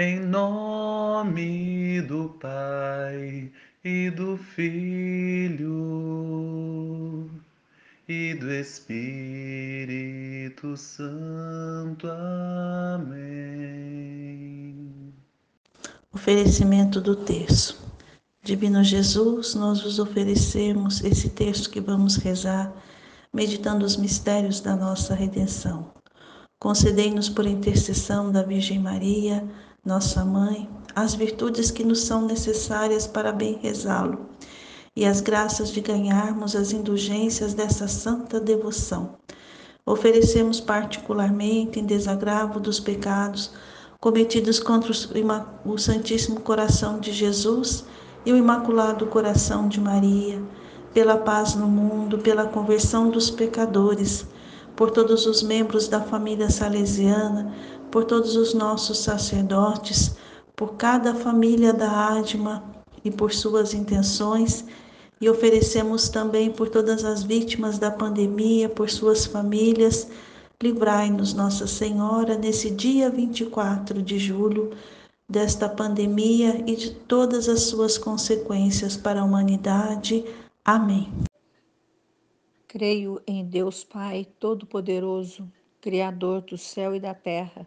Em nome do Pai e do Filho e do Espírito Santo. Amém. Oferecimento do terço. Divino Jesus, nós vos oferecemos esse texto que vamos rezar, meditando os mistérios da nossa redenção. Concedei-nos por intercessão da Virgem Maria, nossa mãe, as virtudes que nos são necessárias para bem rezá-lo e as graças de ganharmos as indulgências dessa santa devoção. Oferecemos particularmente em desagravo dos pecados cometidos contra o Santíssimo Coração de Jesus e o Imaculado Coração de Maria, pela paz no mundo, pela conversão dos pecadores, por todos os membros da família salesiana, por todos os nossos sacerdotes, por cada família da Ádima e por suas intenções, e oferecemos também por todas as vítimas da pandemia, por suas famílias. Livrai-nos, Nossa Senhora, nesse dia 24 de julho, desta pandemia e de todas as suas consequências para a humanidade. Amém. Creio em Deus Pai Todo-Poderoso, Criador do céu e da terra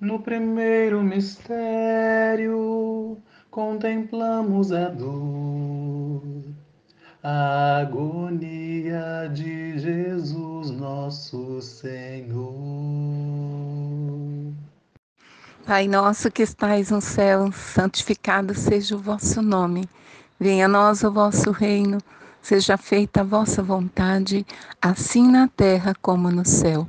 No primeiro mistério, contemplamos a dor, a agonia de Jesus, nosso Senhor. Pai nosso que estais no céu, santificado seja o vosso nome. Venha a nós o vosso reino. Seja feita a vossa vontade, assim na terra como no céu.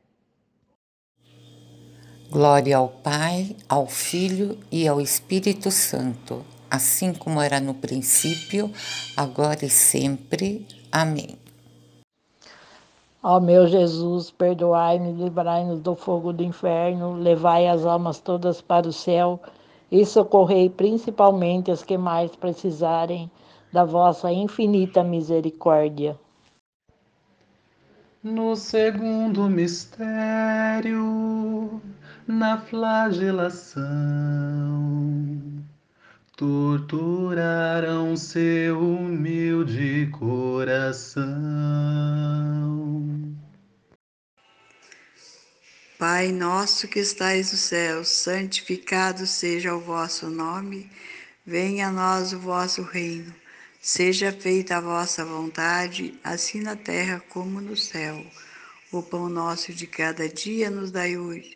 Glória ao Pai, ao Filho e ao Espírito Santo, assim como era no princípio, agora e sempre. Amém. Ó meu Jesus, perdoai-nos, livrai-nos do fogo do inferno, levai as almas todas para o céu e socorrei principalmente as que mais precisarem da vossa infinita misericórdia. No segundo mistério, na flagelação, torturaram seu humilde coração. Pai nosso que estais no céu, santificado seja o vosso nome, venha a nós o vosso reino, seja feita a vossa vontade, assim na terra como no céu. O pão nosso de cada dia nos dai hoje,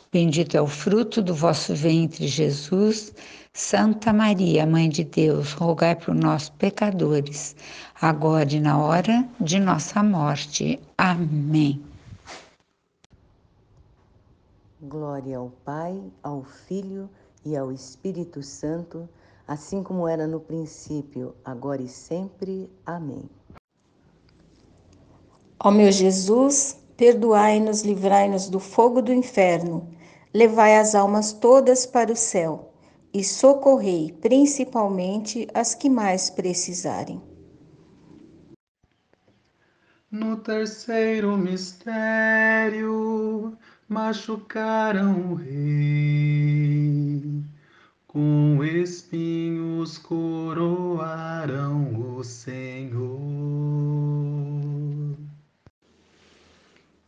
bendito é o fruto do vosso ventre, Jesus. Santa Maria, Mãe de Deus, rogai por nós, pecadores, agora e na hora de nossa morte. Amém. Glória ao Pai, ao Filho e ao Espírito Santo, assim como era no princípio, agora e sempre. Amém. Ó meu Jesus, perdoai-nos, livrai-nos do fogo do inferno, levai as almas todas para o céu e socorrei principalmente as que mais precisarem. No terceiro mistério, machucaram o rei, com espinhos coroaram o Senhor.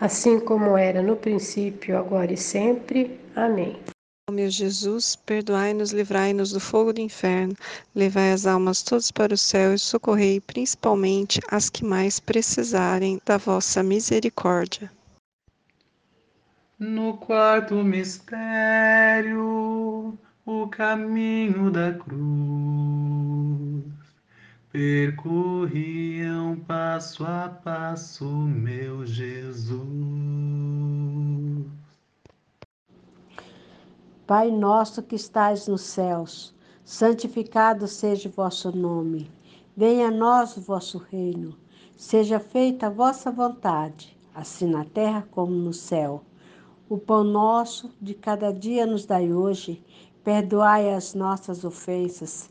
assim como era no princípio, agora e sempre. Amém. Ó meu Jesus, perdoai-nos, livrai-nos do fogo do inferno, levai as almas todas para o céu e socorrei principalmente as que mais precisarem da vossa misericórdia. No quarto mistério, o caminho da cruz, percorriam passo a passo meu Jesus. Pai nosso que estais nos céus, santificado seja o vosso nome. Venha a nós o vosso reino. Seja feita a vossa vontade, assim na terra como no céu. O pão nosso de cada dia nos dai hoje. Perdoai as nossas ofensas,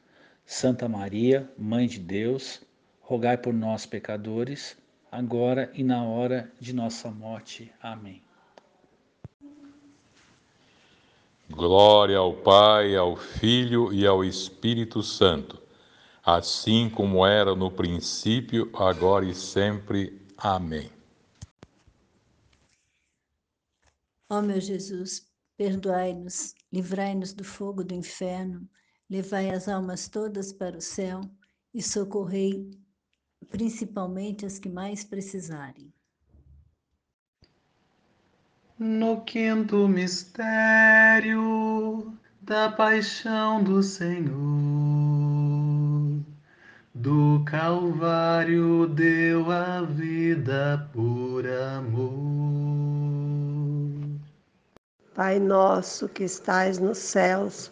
Santa Maria, Mãe de Deus, rogai por nós, pecadores, agora e na hora de nossa morte. Amém. Glória ao Pai, ao Filho e ao Espírito Santo, assim como era no princípio, agora e sempre. Amém. Ó meu Jesus, perdoai-nos, livrai-nos do fogo do inferno, levai as almas todas para o céu e socorrei principalmente as que mais precisarem. No quinto mistério da paixão do Senhor do Calvário deu a vida por amor. Pai nosso que estais nos céus,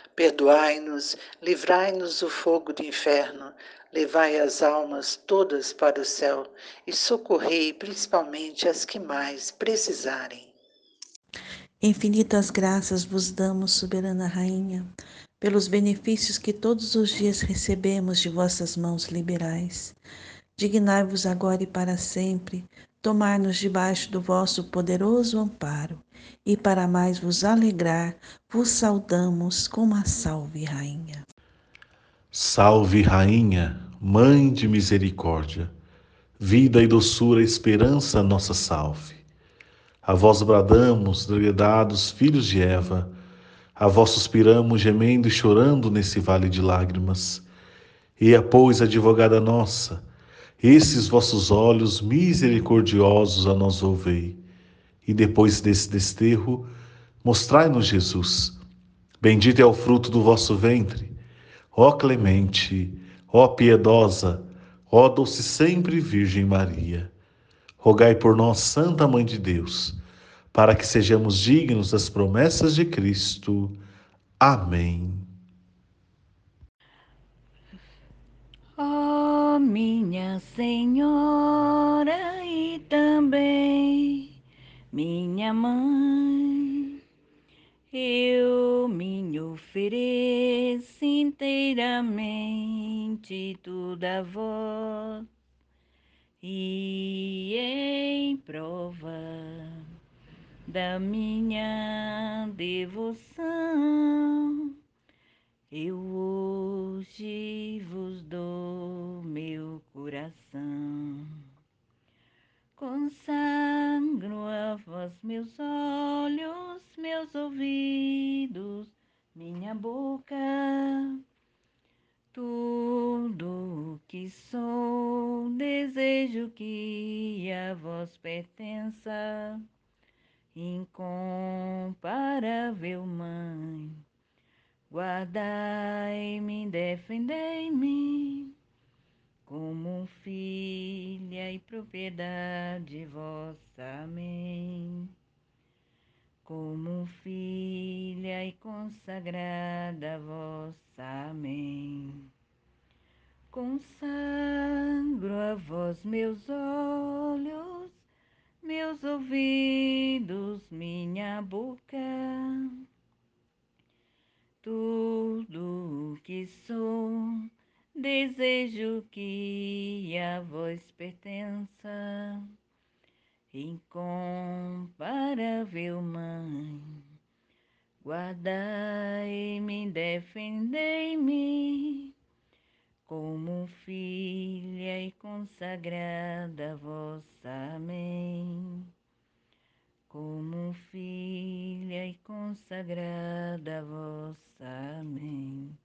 perdoai-nos, livrai-nos do fogo do inferno, levai as almas todas para o céu e socorrei principalmente as que mais precisarem. Infinitas graças vos damos, soberana Rainha, pelos benefícios que todos os dias recebemos de vossas mãos liberais. Dignai-vos agora e para sempre tomar-nos debaixo do vosso poderoso amparo, e para mais vos alegrar, vos saudamos como a Salve Rainha. Salve Rainha, Mãe de misericórdia, vida e doçura, esperança, nossa salve. A vós bradamos, degredados filhos de Eva, a vós suspiramos, gemendo e chorando nesse vale de lágrimas. E a pois, advogada nossa, esses vossos olhos misericordiosos a nós volvei. E depois desse desterro, mostrai-nos Jesus. Bendito é o fruto do vosso ventre. Ó clemente, ó piedosa, ó doce sempre Virgem Maria. Rogai por nós, Santa Mãe de Deus, para que sejamos dignos das promessas de Cristo. Amém. Senhora e também minha mãe, eu me ofereço inteiramente tudo a vós e em prova da minha devoção eu hoje vos dou coração. Consagro a vós meus olhos, meus ouvidos, minha boca, tudo que sou, desejo que a vós pertença, incomparável Mãe Guardai-me, defendei-me, como filha e propriedade vossa. Amém. Como filha e consagrada vossa. Amém. Consagro a vós meus olhos, meus ouvidos, minha boca tudo que sou, desejo que a vós pertença, incomparável Mãe. Guardai-me, defendei-me, como filha e consagrada vossa. Amém como filha e consagrada vossa. Amém.